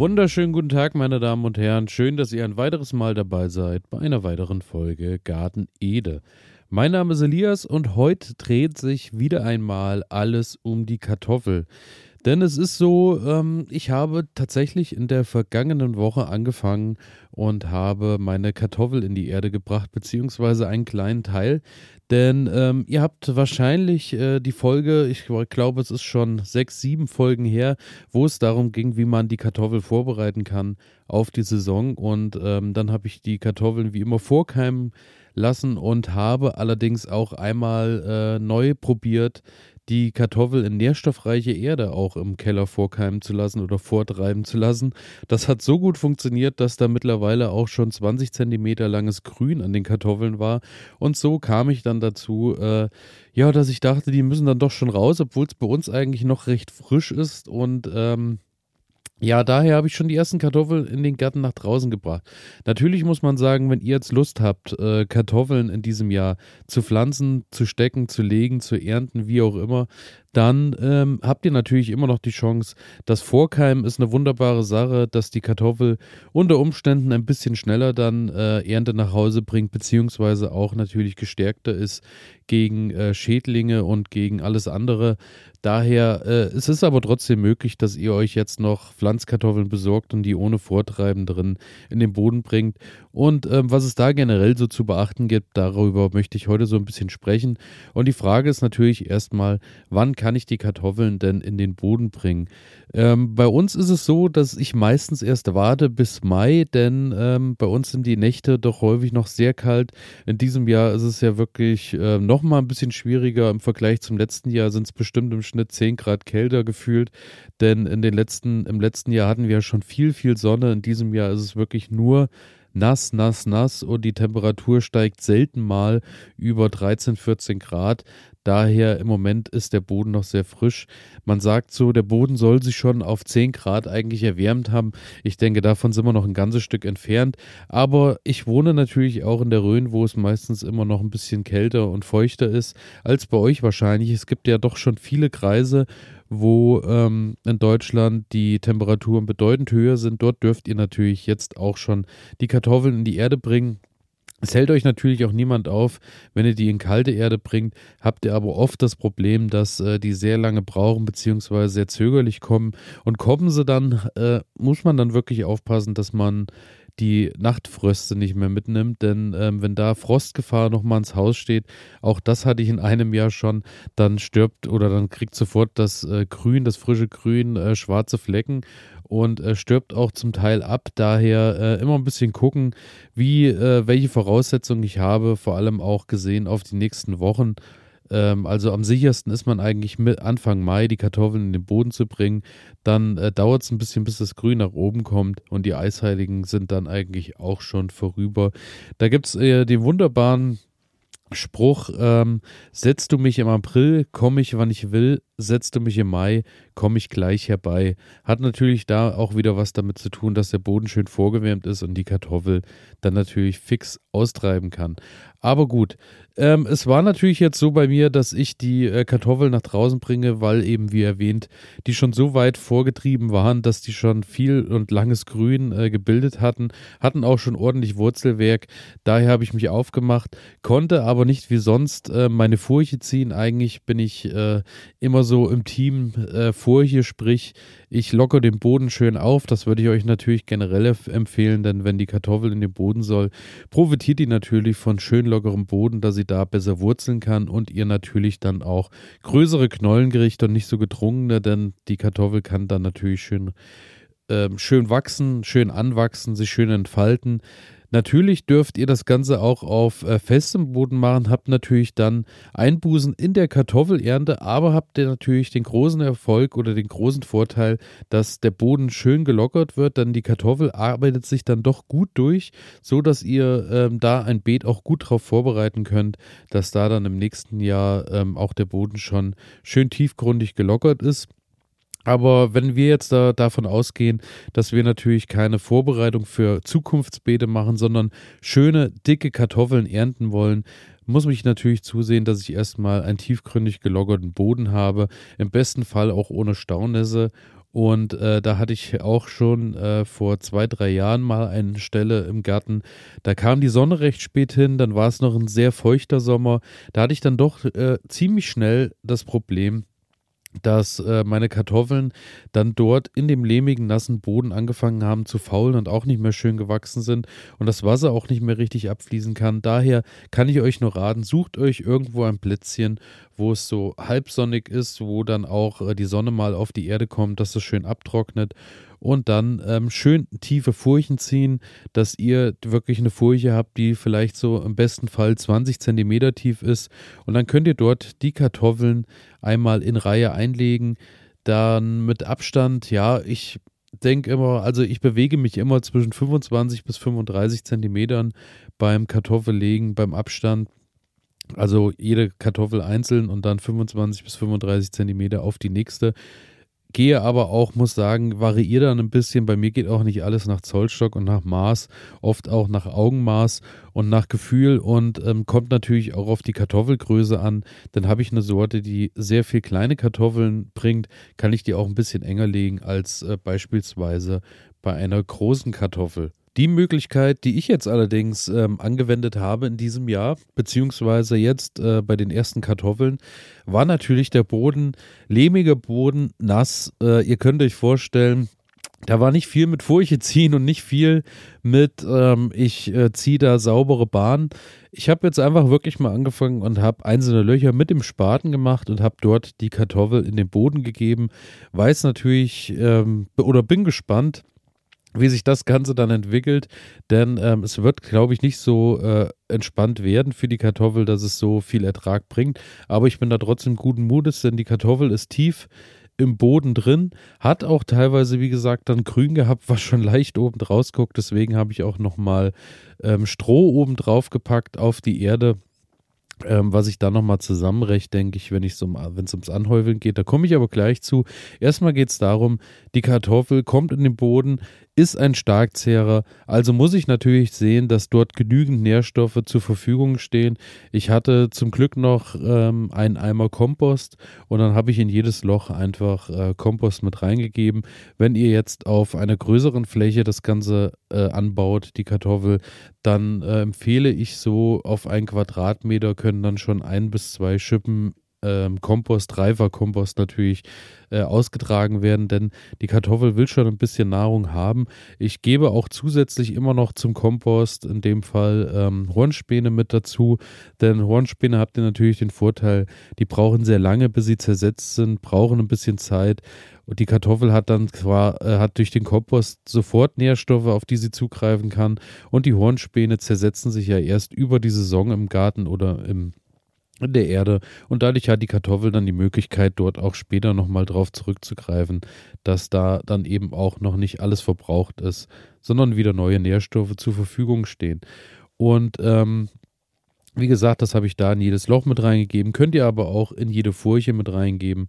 Wunderschönen guten Tag, meine Damen und Herren. Schön, dass ihr ein weiteres Mal dabei seid bei einer weiteren Folge Garten Ede. Mein Name ist Elias und heute dreht sich wieder einmal alles um die Kartoffel. Denn es ist so, ähm, ich habe tatsächlich in der vergangenen Woche angefangen und habe meine Kartoffel in die Erde gebracht, beziehungsweise einen kleinen Teil. Denn ähm, ihr habt wahrscheinlich äh, die Folge, ich glaube, es ist schon sechs, sieben Folgen her, wo es darum ging, wie man die Kartoffel vorbereiten kann auf die Saison. Und ähm, dann habe ich die Kartoffeln wie immer vorkeimen lassen und habe allerdings auch einmal äh, neu probiert, die Kartoffel in nährstoffreiche Erde auch im Keller vorkeimen zu lassen oder vortreiben zu lassen. Das hat so gut funktioniert, dass da mittlerweile auch schon 20 Zentimeter langes Grün an den Kartoffeln war. Und so kam ich dann dazu, äh, ja, dass ich dachte, die müssen dann doch schon raus, obwohl es bei uns eigentlich noch recht frisch ist und ähm, ja, daher habe ich schon die ersten Kartoffeln in den Garten nach draußen gebracht. Natürlich muss man sagen, wenn ihr jetzt Lust habt, äh, Kartoffeln in diesem Jahr zu pflanzen, zu stecken, zu legen, zu ernten, wie auch immer, dann ähm, habt ihr natürlich immer noch die Chance. Das Vorkeimen ist eine wunderbare Sache, dass die Kartoffel unter Umständen ein bisschen schneller dann äh, Ernte nach Hause bringt, beziehungsweise auch natürlich gestärkter ist gegen äh, Schädlinge und gegen alles andere. Daher äh, es ist aber trotzdem möglich, dass ihr euch jetzt noch Pflanzkartoffeln besorgt und die ohne Vortreiben drin in den Boden bringt. Und ähm, was es da generell so zu beachten gibt, darüber möchte ich heute so ein bisschen sprechen. Und die Frage ist natürlich erstmal, wann kann ich die Kartoffeln denn in den Boden bringen? Ähm, bei uns ist es so, dass ich meistens erst warte bis Mai, denn ähm, bei uns sind die Nächte doch häufig noch sehr kalt. In diesem Jahr ist es ja wirklich äh, noch mal ein bisschen schwieriger. Im Vergleich zum letzten Jahr sind es bestimmt im Schnitt 10 Grad kälter gefühlt, denn in den letzten, im letzten Jahr hatten wir ja schon viel, viel Sonne. In diesem Jahr ist es wirklich nur nass, nass, nass und die Temperatur steigt selten mal über 13, 14 Grad. Daher im Moment ist der Boden noch sehr frisch. Man sagt so, der Boden soll sich schon auf 10 Grad eigentlich erwärmt haben. Ich denke, davon sind wir noch ein ganzes Stück entfernt. Aber ich wohne natürlich auch in der Rhön, wo es meistens immer noch ein bisschen kälter und feuchter ist als bei euch wahrscheinlich. Es gibt ja doch schon viele Kreise, wo ähm, in Deutschland die Temperaturen bedeutend höher sind. Dort dürft ihr natürlich jetzt auch schon die Kartoffeln in die Erde bringen. Es hält euch natürlich auch niemand auf, wenn ihr die in kalte Erde bringt, habt ihr aber oft das Problem, dass äh, die sehr lange brauchen bzw. sehr zögerlich kommen. Und kommen sie dann, äh, muss man dann wirklich aufpassen, dass man die Nachtfröste nicht mehr mitnimmt, denn ähm, wenn da Frostgefahr nochmal ins Haus steht, auch das hatte ich in einem Jahr schon, dann stirbt oder dann kriegt sofort das äh, Grün, das frische Grün, äh, schwarze Flecken und äh, stirbt auch zum Teil ab. Daher äh, immer ein bisschen gucken, wie, äh, welche Voraussetzungen ich habe, vor allem auch gesehen auf die nächsten Wochen ähm, also am sichersten ist man eigentlich mit Anfang Mai die Kartoffeln in den Boden zu bringen. Dann äh, dauert es ein bisschen, bis das Grün nach oben kommt und die Eisheiligen sind dann eigentlich auch schon vorüber. Da gibt es äh, den wunderbaren Spruch, ähm, setzt du mich im April, komme ich, wann ich will, setzt du mich im Mai, komme ich gleich herbei. Hat natürlich da auch wieder was damit zu tun, dass der Boden schön vorgewärmt ist und die Kartoffel dann natürlich fix austreiben kann. Aber gut, ähm, es war natürlich jetzt so bei mir, dass ich die äh, Kartoffeln nach draußen bringe, weil eben, wie erwähnt, die schon so weit vorgetrieben waren, dass die schon viel und langes Grün äh, gebildet hatten, hatten auch schon ordentlich Wurzelwerk. Daher habe ich mich aufgemacht, konnte aber nicht wie sonst äh, meine Furche ziehen. Eigentlich bin ich äh, immer so im Team äh, Furche, sprich, ich locke den Boden schön auf. Das würde ich euch natürlich generell empfehlen, denn wenn die Kartoffel in den Boden soll, profitiert die natürlich von schön lockerem Boden, dass sie da besser wurzeln kann und ihr natürlich dann auch größere Knollen kriegt und nicht so gedrungene, denn die Kartoffel kann dann natürlich schön, äh, schön wachsen, schön anwachsen, sich schön entfalten. Natürlich dürft ihr das Ganze auch auf äh, festem Boden machen, habt natürlich dann Einbußen in der Kartoffelernte, aber habt ihr natürlich den großen Erfolg oder den großen Vorteil, dass der Boden schön gelockert wird, dann die Kartoffel arbeitet sich dann doch gut durch, so dass ihr ähm, da ein Beet auch gut darauf vorbereiten könnt, dass da dann im nächsten Jahr ähm, auch der Boden schon schön tiefgründig gelockert ist. Aber wenn wir jetzt da, davon ausgehen, dass wir natürlich keine Vorbereitung für Zukunftsbeete machen, sondern schöne, dicke Kartoffeln ernten wollen, muss ich natürlich zusehen, dass ich erstmal einen tiefgründig geloggerten Boden habe, im besten Fall auch ohne Staunässe Und äh, da hatte ich auch schon äh, vor zwei, drei Jahren mal eine Stelle im Garten. Da kam die Sonne recht spät hin, dann war es noch ein sehr feuchter Sommer. Da hatte ich dann doch äh, ziemlich schnell das Problem, dass äh, meine Kartoffeln dann dort in dem lehmigen, nassen Boden angefangen haben zu faulen und auch nicht mehr schön gewachsen sind und das Wasser auch nicht mehr richtig abfließen kann. Daher kann ich euch nur raten, sucht euch irgendwo ein Plätzchen, wo es so halbsonnig ist, wo dann auch äh, die Sonne mal auf die Erde kommt, dass es schön abtrocknet und dann ähm, schön tiefe Furchen ziehen, dass ihr wirklich eine Furche habt, die vielleicht so im besten Fall 20 Zentimeter tief ist. Und dann könnt ihr dort die Kartoffeln einmal in Reihe einlegen. Dann mit Abstand, ja, ich denke immer, also ich bewege mich immer zwischen 25 bis 35 Zentimetern beim Kartoffellegen, beim Abstand. Also jede Kartoffel einzeln und dann 25 bis 35 Zentimeter auf die nächste gehe aber auch, muss sagen, variiere dann ein bisschen. Bei mir geht auch nicht alles nach Zollstock und nach Maß, oft auch nach Augenmaß und nach Gefühl und ähm, kommt natürlich auch auf die Kartoffelgröße an. Dann habe ich eine Sorte, die sehr viel kleine Kartoffeln bringt, kann ich die auch ein bisschen enger legen als äh, beispielsweise bei einer großen Kartoffel. Die Möglichkeit, die ich jetzt allerdings ähm, angewendet habe in diesem Jahr, beziehungsweise jetzt äh, bei den ersten Kartoffeln, war natürlich der Boden, lehmiger Boden, nass. Äh, ihr könnt euch vorstellen, da war nicht viel mit Furche ziehen und nicht viel mit, ähm, ich äh, ziehe da saubere Bahn. Ich habe jetzt einfach wirklich mal angefangen und habe einzelne Löcher mit dem Spaten gemacht und habe dort die Kartoffel in den Boden gegeben. Weiß natürlich ähm, oder bin gespannt, wie sich das Ganze dann entwickelt, denn ähm, es wird, glaube ich, nicht so äh, entspannt werden für die Kartoffel, dass es so viel Ertrag bringt. Aber ich bin da trotzdem guten Mutes, denn die Kartoffel ist tief im Boden drin, hat auch teilweise, wie gesagt, dann grün gehabt, was schon leicht oben draus guckt. Deswegen habe ich auch nochmal ähm, Stroh oben drauf gepackt auf die Erde ähm, was ich da nochmal zusammenrecht, denke ich, wenn es um, ums Anhäufeln geht. Da komme ich aber gleich zu. Erstmal geht es darum, die Kartoffel kommt in den Boden, ist ein Starkzehrer, also muss ich natürlich sehen, dass dort genügend Nährstoffe zur Verfügung stehen. Ich hatte zum Glück noch ähm, einen Eimer Kompost und dann habe ich in jedes Loch einfach äh, Kompost mit reingegeben. Wenn ihr jetzt auf einer größeren Fläche das Ganze äh, anbaut, die Kartoffel, dann äh, empfehle ich so auf einen Quadratmeter können dann schon ein bis zwei Schippen ähm, Kompost, reifer Kompost natürlich äh, ausgetragen werden, denn die Kartoffel will schon ein bisschen Nahrung haben. Ich gebe auch zusätzlich immer noch zum Kompost, in dem Fall ähm, Hornspäne mit dazu, denn Hornspäne habt ihr natürlich den Vorteil, die brauchen sehr lange, bis sie zersetzt sind, brauchen ein bisschen Zeit und die Kartoffel hat dann zwar, äh, hat durch den Kompost sofort Nährstoffe, auf die sie zugreifen kann. Und die Hornspäne zersetzen sich ja erst über die Saison im Garten oder im in der Erde und dadurch hat die Kartoffel dann die Möglichkeit, dort auch später nochmal drauf zurückzugreifen, dass da dann eben auch noch nicht alles verbraucht ist, sondern wieder neue Nährstoffe zur Verfügung stehen. Und ähm, wie gesagt, das habe ich da in jedes Loch mit reingegeben, könnt ihr aber auch in jede Furche mit reingeben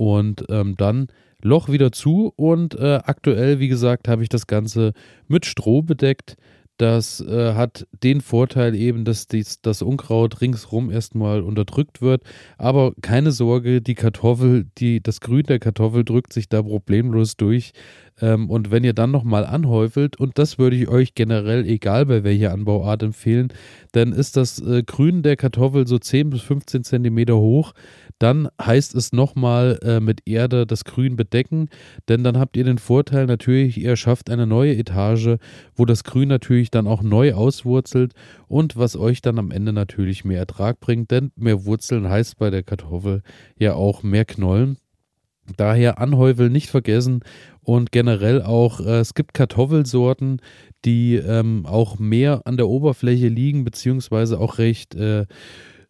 und ähm, dann Loch wieder zu und äh, aktuell, wie gesagt, habe ich das Ganze mit Stroh bedeckt. Das äh, hat den Vorteil eben, dass dies, das Unkraut ringsrum erstmal unterdrückt wird. Aber keine Sorge, die Kartoffel, die, das Grün der Kartoffel drückt sich da problemlos durch. Ähm, und wenn ihr dann nochmal anhäufelt, und das würde ich euch generell, egal bei welcher Anbauart, empfehlen, dann ist das äh, Grün der Kartoffel so 10 bis 15 Zentimeter hoch. Dann heißt es nochmal äh, mit Erde das Grün bedecken, denn dann habt ihr den Vorteil natürlich, ihr schafft eine neue Etage, wo das Grün natürlich dann auch neu auswurzelt und was euch dann am Ende natürlich mehr Ertrag bringt, denn mehr Wurzeln heißt bei der Kartoffel ja auch mehr Knollen. Daher Anhäufel nicht vergessen und generell auch, äh, es gibt Kartoffelsorten, die ähm, auch mehr an der Oberfläche liegen, beziehungsweise auch recht äh,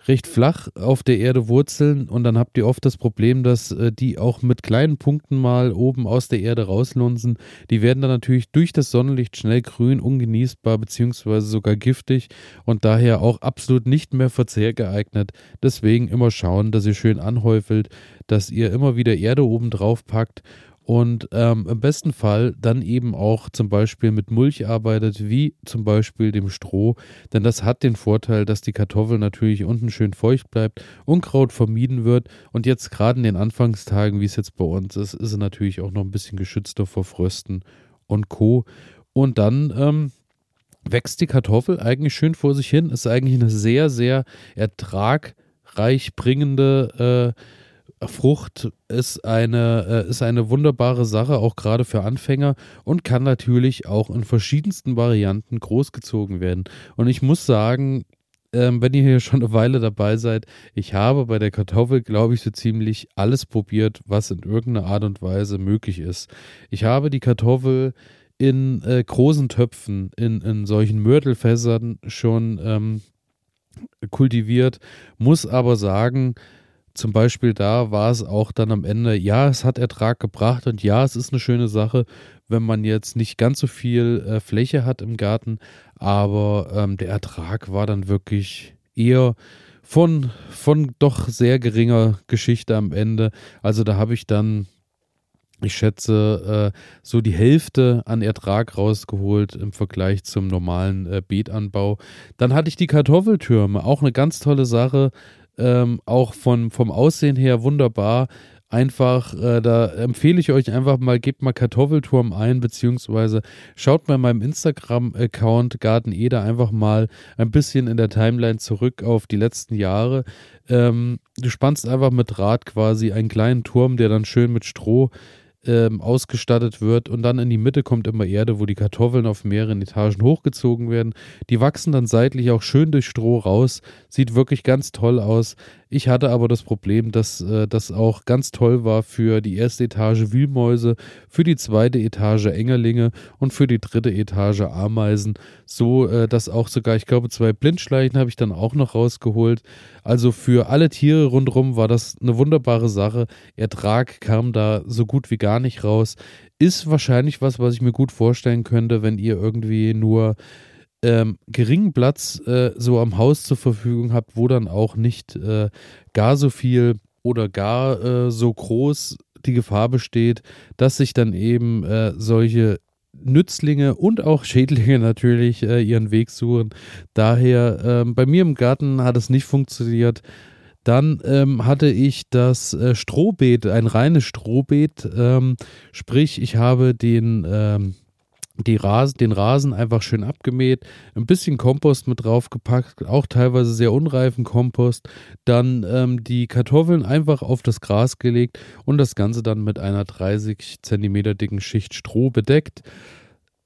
recht flach auf der Erde wurzeln und dann habt ihr oft das Problem, dass äh, die auch mit kleinen Punkten mal oben aus der Erde rauslunsen. Die werden dann natürlich durch das Sonnenlicht schnell grün, ungenießbar beziehungsweise sogar giftig und daher auch absolut nicht mehr verzehrgeeignet. Deswegen immer schauen, dass ihr schön anhäufelt, dass ihr immer wieder Erde oben drauf packt und ähm, im besten Fall dann eben auch zum Beispiel mit Mulch arbeitet, wie zum Beispiel dem Stroh, denn das hat den Vorteil, dass die Kartoffel natürlich unten schön feucht bleibt, Unkraut vermieden wird. Und jetzt gerade in den Anfangstagen, wie es jetzt bei uns ist, ist sie natürlich auch noch ein bisschen geschützter vor Frösten und Co. Und dann ähm, wächst die Kartoffel eigentlich schön vor sich hin, ist eigentlich eine sehr, sehr ertragreich bringende äh, Frucht ist eine, äh, ist eine wunderbare Sache, auch gerade für Anfänger und kann natürlich auch in verschiedensten Varianten großgezogen werden. Und ich muss sagen, ähm, wenn ihr hier schon eine Weile dabei seid, ich habe bei der Kartoffel, glaube ich, so ziemlich alles probiert, was in irgendeiner Art und Weise möglich ist. Ich habe die Kartoffel in äh, großen Töpfen, in, in solchen Mörtelfässern schon ähm, kultiviert, muss aber sagen, zum Beispiel da war es auch dann am Ende, ja, es hat Ertrag gebracht und ja, es ist eine schöne Sache, wenn man jetzt nicht ganz so viel äh, Fläche hat im Garten, aber ähm, der Ertrag war dann wirklich eher von, von doch sehr geringer Geschichte am Ende. Also da habe ich dann, ich schätze, äh, so die Hälfte an Ertrag rausgeholt im Vergleich zum normalen äh, Beetanbau. Dann hatte ich die Kartoffeltürme, auch eine ganz tolle Sache ähm, auch von, vom Aussehen her wunderbar. Einfach, äh, da empfehle ich euch einfach mal, gebt mal Kartoffelturm ein, beziehungsweise schaut mal in meinem Instagram-Account Garten Eder einfach mal ein bisschen in der Timeline zurück auf die letzten Jahre. Ähm, du spannst einfach mit Draht quasi einen kleinen Turm, der dann schön mit Stroh ähm, ausgestattet wird und dann in die Mitte kommt immer Erde, wo die Kartoffeln auf mehreren Etagen hochgezogen werden. Die wachsen dann seitlich auch schön durch Stroh raus, sieht wirklich ganz toll aus. Ich hatte aber das Problem, dass äh, das auch ganz toll war für die erste Etage Wühlmäuse, für die zweite Etage Engerlinge und für die dritte Etage Ameisen. So, äh, dass auch sogar, ich glaube, zwei Blindschleichen habe ich dann auch noch rausgeholt. Also für alle Tiere rundherum war das eine wunderbare Sache. Ertrag kam da so gut wie gar nicht raus. Ist wahrscheinlich was, was ich mir gut vorstellen könnte, wenn ihr irgendwie nur ähm, geringen Platz äh, so am Haus zur Verfügung habt, wo dann auch nicht äh, gar so viel oder gar äh, so groß die Gefahr besteht, dass sich dann eben äh, solche Nützlinge und auch Schädlinge natürlich äh, ihren Weg suchen. Daher, ähm, bei mir im Garten hat es nicht funktioniert. Dann ähm, hatte ich das äh, Strohbeet, ein reines Strohbeet, ähm, sprich ich habe den ähm, die Rasen, den Rasen einfach schön abgemäht, ein bisschen Kompost mit draufgepackt, auch teilweise sehr unreifen Kompost, dann ähm, die Kartoffeln einfach auf das Gras gelegt und das Ganze dann mit einer 30 cm dicken Schicht Stroh bedeckt.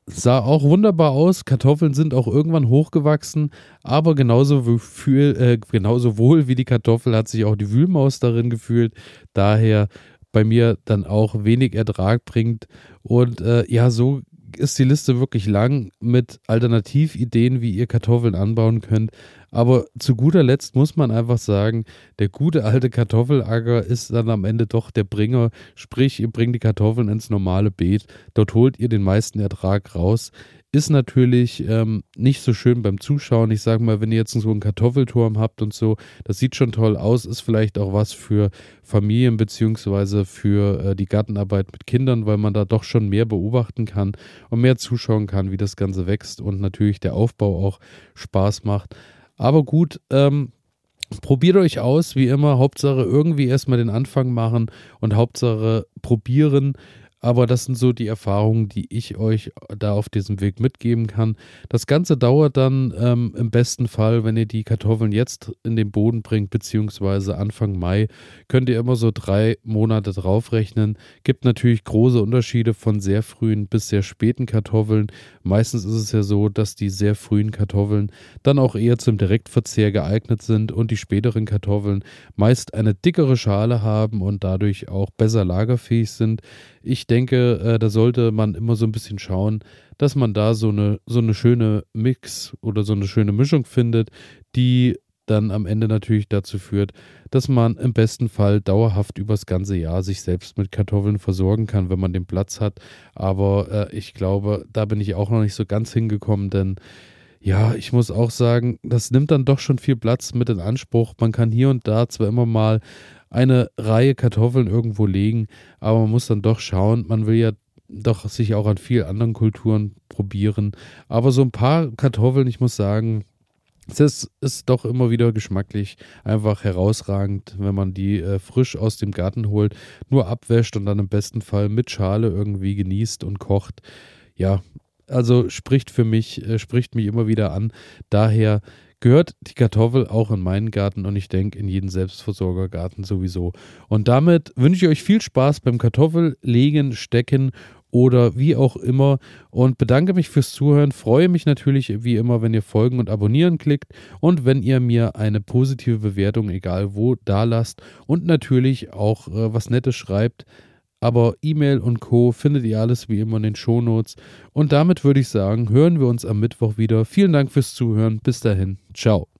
Sah auch wunderbar aus. Kartoffeln sind auch irgendwann hochgewachsen, aber genauso, für, äh, genauso wohl wie die Kartoffel hat sich auch die Wühlmaus darin gefühlt. Daher bei mir dann auch wenig Ertrag bringt. Und äh, ja, so ist die Liste wirklich lang mit Alternativideen, wie ihr Kartoffeln anbauen könnt. Aber zu guter Letzt muss man einfach sagen, der gute alte Kartoffelacker ist dann am Ende doch der Bringer. Sprich, ihr bringt die Kartoffeln ins normale Beet. Dort holt ihr den meisten Ertrag raus. Ist natürlich ähm, nicht so schön beim Zuschauen. Ich sage mal, wenn ihr jetzt so einen Kartoffelturm habt und so, das sieht schon toll aus, ist vielleicht auch was für Familien beziehungsweise für äh, die Gartenarbeit mit Kindern, weil man da doch schon mehr beobachten kann und mehr zuschauen kann, wie das Ganze wächst und natürlich der Aufbau auch Spaß macht. Aber gut, ähm, probiert euch aus, wie immer. Hauptsache irgendwie erstmal den Anfang machen und Hauptsache probieren. Aber das sind so die Erfahrungen, die ich euch da auf diesem Weg mitgeben kann. Das Ganze dauert dann ähm, im besten Fall, wenn ihr die Kartoffeln jetzt in den Boden bringt, beziehungsweise Anfang Mai, könnt ihr immer so drei Monate draufrechnen. Gibt natürlich große Unterschiede von sehr frühen bis sehr späten Kartoffeln. Meistens ist es ja so, dass die sehr frühen Kartoffeln dann auch eher zum Direktverzehr geeignet sind und die späteren Kartoffeln meist eine dickere Schale haben und dadurch auch besser lagerfähig sind. Ich denke, äh, da sollte man immer so ein bisschen schauen, dass man da so eine, so eine schöne Mix oder so eine schöne Mischung findet, die dann am Ende natürlich dazu führt, dass man im besten Fall dauerhaft übers ganze Jahr sich selbst mit Kartoffeln versorgen kann, wenn man den Platz hat. Aber äh, ich glaube, da bin ich auch noch nicht so ganz hingekommen, denn ja, ich muss auch sagen, das nimmt dann doch schon viel Platz mit in Anspruch. Man kann hier und da zwar immer mal eine Reihe Kartoffeln irgendwo legen, aber man muss dann doch schauen, man will ja doch sich auch an vielen anderen Kulturen probieren. Aber so ein paar Kartoffeln, ich muss sagen, das ist doch immer wieder geschmacklich einfach herausragend, wenn man die äh, frisch aus dem Garten holt, nur abwäscht und dann im besten Fall mit Schale irgendwie genießt und kocht. Ja, also spricht für mich, äh, spricht mich immer wieder an. Daher gehört die Kartoffel auch in meinen Garten und ich denke in jeden Selbstversorgergarten sowieso. Und damit wünsche ich euch viel Spaß beim Kartoffellegen, Stecken oder wie auch immer und bedanke mich fürs Zuhören. Freue mich natürlich wie immer, wenn ihr folgen und abonnieren klickt und wenn ihr mir eine positive Bewertung, egal wo, da lasst und natürlich auch äh, was Nettes schreibt. Aber E-Mail und Co. findet ihr alles wie immer in den Shownotes. Und damit würde ich sagen, hören wir uns am Mittwoch wieder. Vielen Dank fürs Zuhören. Bis dahin. Ciao.